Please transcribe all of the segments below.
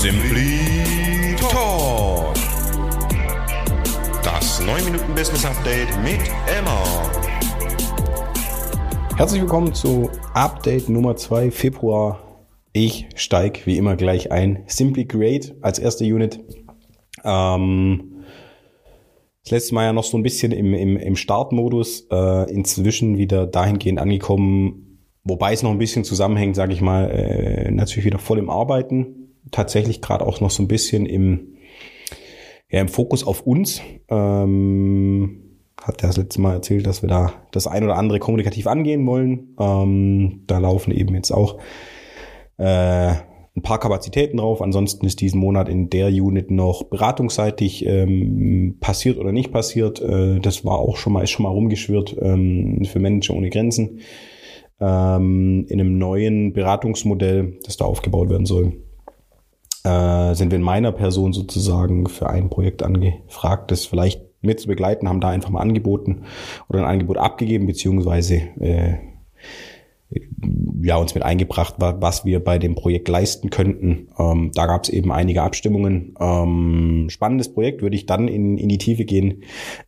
Simply Talk. Das 9 Minuten Business Update mit Emma. Herzlich willkommen zu Update Nummer 2 Februar. Ich steige wie immer gleich ein. Simply Create als erste Unit. Ähm, das letzte Mal ja noch so ein bisschen im, im, im Startmodus, äh, inzwischen wieder dahingehend angekommen, wobei es noch ein bisschen zusammenhängt, sage ich mal, äh, natürlich wieder voll im Arbeiten. Tatsächlich gerade auch noch so ein bisschen im, ja, im Fokus auf uns. Ähm, hat er das letzte Mal erzählt, dass wir da das ein oder andere kommunikativ angehen wollen. Ähm, da laufen eben jetzt auch äh, ein paar Kapazitäten drauf. Ansonsten ist diesen Monat in der Unit noch beratungsseitig ähm, passiert oder nicht passiert. Äh, das war auch schon mal, ist schon mal rumgeschwirrt ähm, für Manager ohne Grenzen. Ähm, in einem neuen Beratungsmodell, das da aufgebaut werden soll, äh, sind wir in meiner Person sozusagen für ein Projekt angefragt, das vielleicht mit zu begleiten, haben da einfach mal angeboten oder ein Angebot abgegeben, beziehungsweise äh, ja, uns mit eingebracht, was wir bei dem Projekt leisten könnten. Ähm, da gab es eben einige Abstimmungen. Ähm, spannendes Projekt, würde ich dann in, in die Tiefe gehen,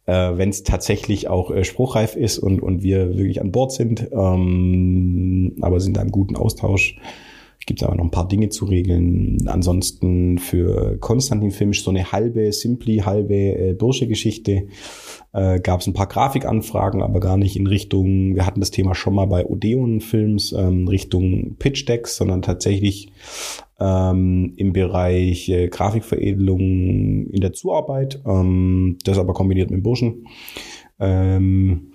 äh, wenn es tatsächlich auch äh, spruchreif ist und, und wir wirklich an Bord sind. Ähm, aber sind da im guten Austausch gibt es aber noch ein paar Dinge zu regeln. Ansonsten für Konstantin Filmisch so eine halbe Simply, halbe äh, Bursche-Geschichte. Äh, gab es ein paar Grafikanfragen, aber gar nicht in Richtung, wir hatten das Thema schon mal bei Odeon Films, ähm, Richtung Pitch Decks, sondern tatsächlich ähm, im Bereich äh, Grafikveredelung in der Zuarbeit. Ähm, das aber kombiniert mit Burschen. Ähm,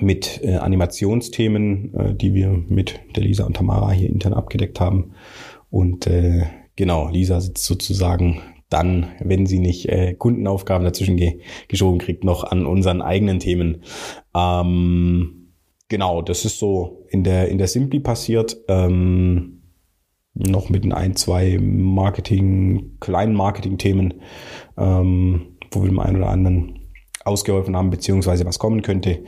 mit äh, Animationsthemen, äh, die wir mit der Lisa und Tamara hier intern abgedeckt haben. Und äh, genau, Lisa sitzt sozusagen dann, wenn sie nicht äh, Kundenaufgaben dazwischen ge geschoben kriegt, noch an unseren eigenen Themen. Ähm, genau, das ist so in der in der Simpli passiert. Ähm, noch mit ein, zwei Marketing, kleinen Marketing-Themen, ähm, wo wir dem einen oder anderen ausgeholfen haben, beziehungsweise was kommen könnte.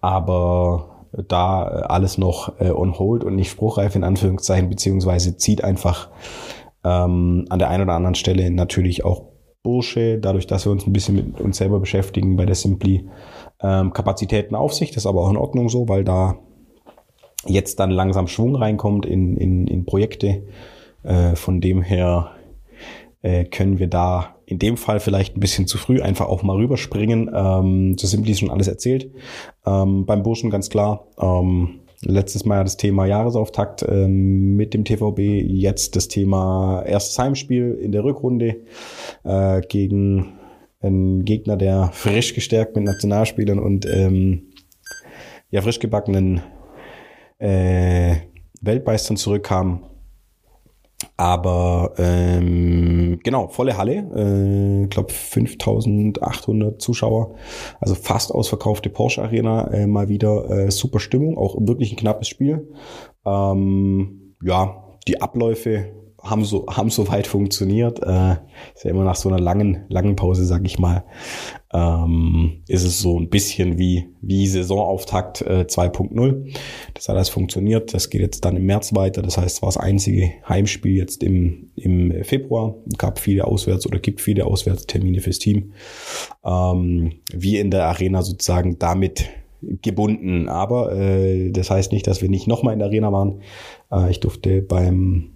Aber da alles noch äh, on hold und nicht spruchreif in Anführungszeichen, beziehungsweise zieht einfach ähm, an der einen oder anderen Stelle natürlich auch Bursche, dadurch, dass wir uns ein bisschen mit uns selber beschäftigen bei der Simply ähm, Kapazitäten auf sich. Das ist aber auch in Ordnung so, weil da jetzt dann langsam Schwung reinkommt in, in, in Projekte. Äh, von dem her äh, können wir da in dem Fall vielleicht ein bisschen zu früh einfach auch mal rüberspringen. Ähm, zu Simply ist schon alles erzählt. Ähm, beim Burschen ganz klar. Ähm, letztes Mal das Thema Jahresauftakt ähm, mit dem TVB. Jetzt das Thema erstes Heimspiel in der Rückrunde äh, gegen einen Gegner, der frisch gestärkt mit Nationalspielern und ähm, ja frisch gebackenen äh, Weltmeistern zurückkam. Aber ähm, genau, volle Halle, äh, glaube 5800 Zuschauer, also fast ausverkaufte Porsche Arena, äh, mal wieder äh, super Stimmung, auch wirklich ein knappes Spiel. Ähm, ja, die Abläufe haben so haben soweit funktioniert. Äh, ist ja immer nach so einer langen langen Pause, sag ich mal, ähm, ist es so ein bisschen wie wie Saisonauftakt äh, 2.0. Das hat alles funktioniert. Das geht jetzt dann im März weiter. Das heißt, es war das einzige Heimspiel jetzt im im Februar. Gab viele Auswärts oder gibt viele Auswärtstermine fürs Team. Ähm, wie in der Arena sozusagen damit gebunden. Aber äh, das heißt nicht, dass wir nicht nochmal in der Arena waren. Äh, ich durfte beim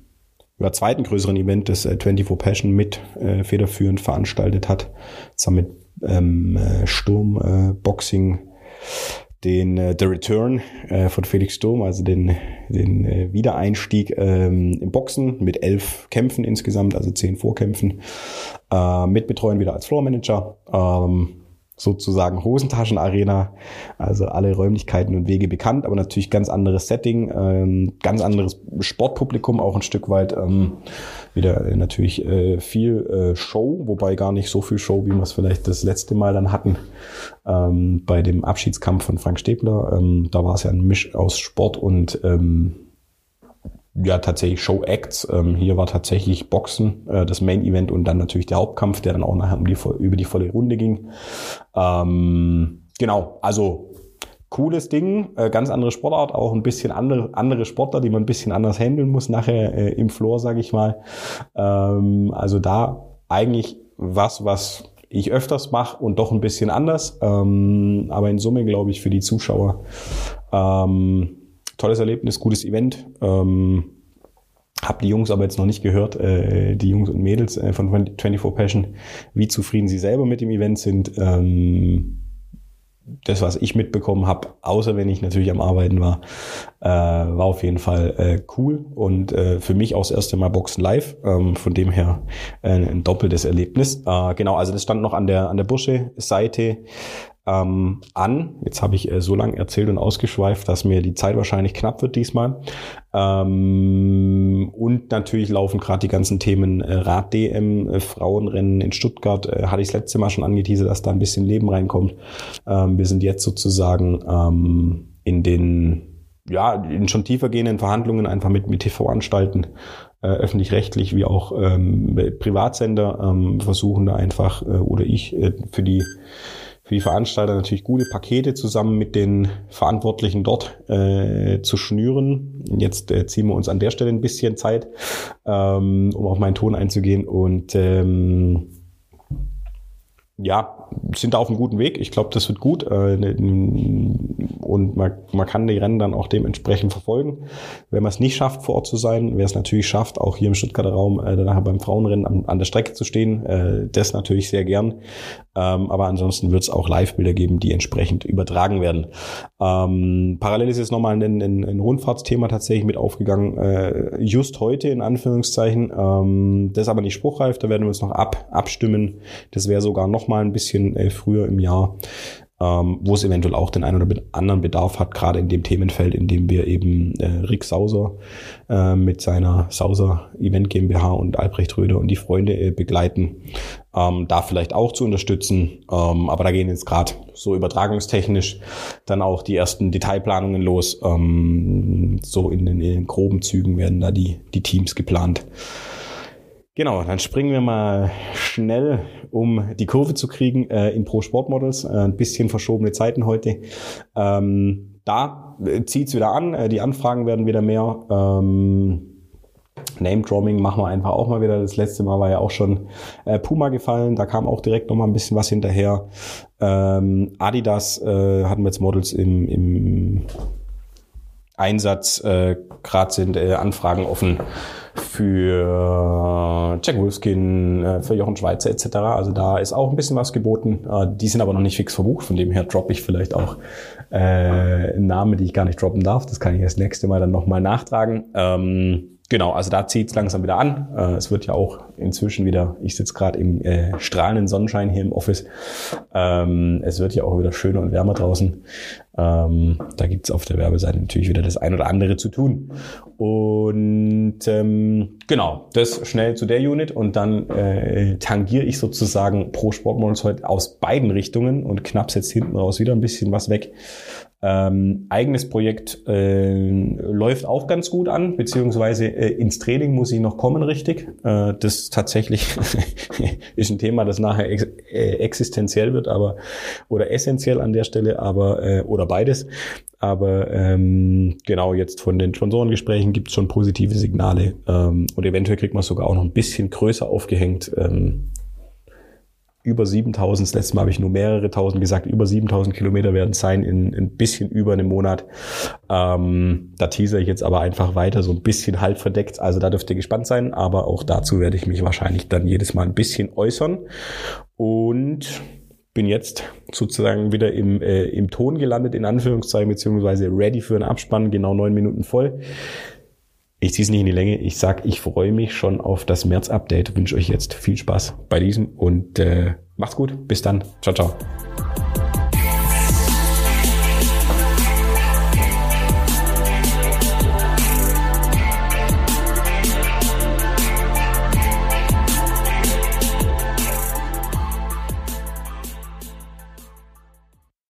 oder zweiten größeren Event, das äh, 24 Passion mit äh, federführend veranstaltet hat, zusammen mit ähm, äh, Sturm äh, Boxing, den äh, The Return äh, von Felix Sturm, also den, den äh, Wiedereinstieg ähm, im Boxen mit elf Kämpfen insgesamt, also zehn Vorkämpfen, äh, mitbetreuen wieder als Floor Manager. Ähm, sozusagen Hosentaschenarena, also alle Räumlichkeiten und Wege bekannt, aber natürlich ganz anderes Setting, ähm, ganz anderes Sportpublikum auch ein Stück weit. Ähm, wieder äh, natürlich äh, viel äh, Show, wobei gar nicht so viel Show, wie wir es vielleicht das letzte Mal dann hatten ähm, bei dem Abschiedskampf von Frank Stäbler. Ähm, da war es ja ein Misch aus Sport und ähm, ja tatsächlich Show-Acts. Ähm, hier war tatsächlich Boxen, äh, das Main-Event und dann natürlich der Hauptkampf, der dann auch nachher um die, über die volle Runde ging. Ähm, genau, also cooles Ding, äh, ganz andere Sportart, auch ein bisschen andere, andere Sportler, die man ein bisschen anders handeln muss nachher äh, im Floor, sage ich mal. Ähm, also da eigentlich was, was ich öfters mache und doch ein bisschen anders. Ähm, aber in Summe, glaube ich, für die Zuschauer ähm, tolles Erlebnis, gutes Event. Ähm, hab die Jungs aber jetzt noch nicht gehört, äh, die Jungs und Mädels äh, von 24 Passion, wie zufrieden sie selber mit dem Event sind. Ähm, das, was ich mitbekommen habe, außer wenn ich natürlich am Arbeiten war, äh, war auf jeden Fall äh, cool und äh, für mich auch das erste Mal Boxen live. Ähm, von dem her äh, ein doppeltes Erlebnis. Äh, genau, also das stand noch an der an der Bursche-Seite ähm, an. Jetzt habe ich äh, so lange erzählt und ausgeschweift, dass mir die Zeit wahrscheinlich knapp wird diesmal. Ähm, und natürlich laufen gerade die ganzen Themen äh, Rad-DM, äh, Frauenrennen in Stuttgart. Äh, hatte ich das letzte Mal schon angeteasert, dass da ein bisschen Leben reinkommt. Ähm, wir sind jetzt sozusagen ähm, in den ja, in schon tiefer gehenden Verhandlungen einfach mit, mit TV-Anstalten, äh, öffentlich-rechtlich wie auch ähm, Privatsender ähm, versuchen da einfach, äh, oder ich, äh, für die für die Veranstalter natürlich gute Pakete zusammen mit den Verantwortlichen dort äh, zu schnüren. Jetzt äh, ziehen wir uns an der Stelle ein bisschen Zeit, ähm, um auf meinen Ton einzugehen und ähm, ja, sind da auf einem guten Weg. Ich glaube, das wird gut. Äh, und man, man kann die Rennen dann auch dementsprechend verfolgen. Wenn man es nicht schafft, vor Ort zu sein, wer es natürlich schafft, auch hier im Stuttgarter Raum äh, danach beim Frauenrennen an, an der Strecke zu stehen, äh, das natürlich sehr gern. Ähm, aber ansonsten wird es auch Live-Bilder geben, die entsprechend übertragen werden. Ähm, parallel ist jetzt nochmal ein, ein, ein Rundfahrtsthema tatsächlich mit aufgegangen, just heute in Anführungszeichen. Ähm, das ist aber nicht spruchreif, da werden wir uns noch ab, abstimmen. Das wäre sogar nochmal ein bisschen äh, früher im Jahr ähm, wo es eventuell auch den einen oder anderen Bedarf hat, gerade in dem Themenfeld, in dem wir eben äh, Rick Sauser äh, mit seiner Sauser Event GmbH und Albrecht Röder und die Freunde äh, begleiten, ähm, da vielleicht auch zu unterstützen. Ähm, aber da gehen jetzt gerade so übertragungstechnisch dann auch die ersten Detailplanungen los. Ähm, so in den, in den groben Zügen werden da die, die Teams geplant. Genau, dann springen wir mal schnell, um die Kurve zu kriegen, äh, in Pro Sport Models. Äh, ein bisschen verschobene Zeiten heute. Ähm, da äh, zieht's wieder an, äh, die Anfragen werden wieder mehr. Ähm, Name-Dropping machen wir einfach auch mal wieder. Das letzte Mal war ja auch schon äh, Puma gefallen. Da kam auch direkt noch mal ein bisschen was hinterher. Ähm, Adidas äh, hatten wir jetzt Models im, im Einsatz. Äh, Gerade sind äh, Anfragen offen für Jack Wolfskin, äh, für Jochen Schweizer etc. Also da ist auch ein bisschen was geboten. Äh, die sind aber noch nicht fix verbucht, von dem her droppe ich vielleicht auch äh, Namen, die ich gar nicht droppen darf. Das kann ich das nächste Mal dann nochmal nachtragen. Ähm, Genau, also da zieht es langsam wieder an. Äh, es wird ja auch inzwischen wieder, ich sitze gerade im äh, strahlenden Sonnenschein hier im Office. Ähm, es wird ja auch wieder schöner und wärmer draußen. Ähm, da gibt's auf der Werbeseite natürlich wieder das ein oder andere zu tun. Und ähm, genau, das schnell zu der Unit und dann äh, tangiere ich sozusagen pro Sportmodus heute aus beiden Richtungen und knapp jetzt hinten raus wieder ein bisschen was weg. Ähm, eigenes Projekt äh, läuft auch ganz gut an, beziehungsweise äh, ins Training muss ich noch kommen, richtig. Äh, das tatsächlich ist ein Thema, das nachher ex äh, existenziell wird, aber oder essentiell an der Stelle, aber äh, oder beides. Aber ähm, genau jetzt von den Sponsorengesprächen gibt es schon positive Signale ähm, und eventuell kriegt man sogar auch noch ein bisschen größer aufgehängt. Ähm, über 7000, das letzte Mal habe ich nur mehrere tausend gesagt, über 7000 Kilometer werden es sein in ein bisschen über einem Monat. Ähm, da teaser ich jetzt aber einfach weiter, so ein bisschen halb verdeckt. Also da dürft ihr gespannt sein, aber auch dazu werde ich mich wahrscheinlich dann jedes Mal ein bisschen äußern. Und bin jetzt sozusagen wieder im, äh, im Ton gelandet, in Anführungszeichen, beziehungsweise ready für einen Abspann, genau neun Minuten voll. Ich ziehe es nicht in die Länge. Ich sag, ich freue mich schon auf das März-Update. Wünsche euch jetzt viel Spaß bei diesem und äh, macht's gut. Bis dann. Ciao, ciao.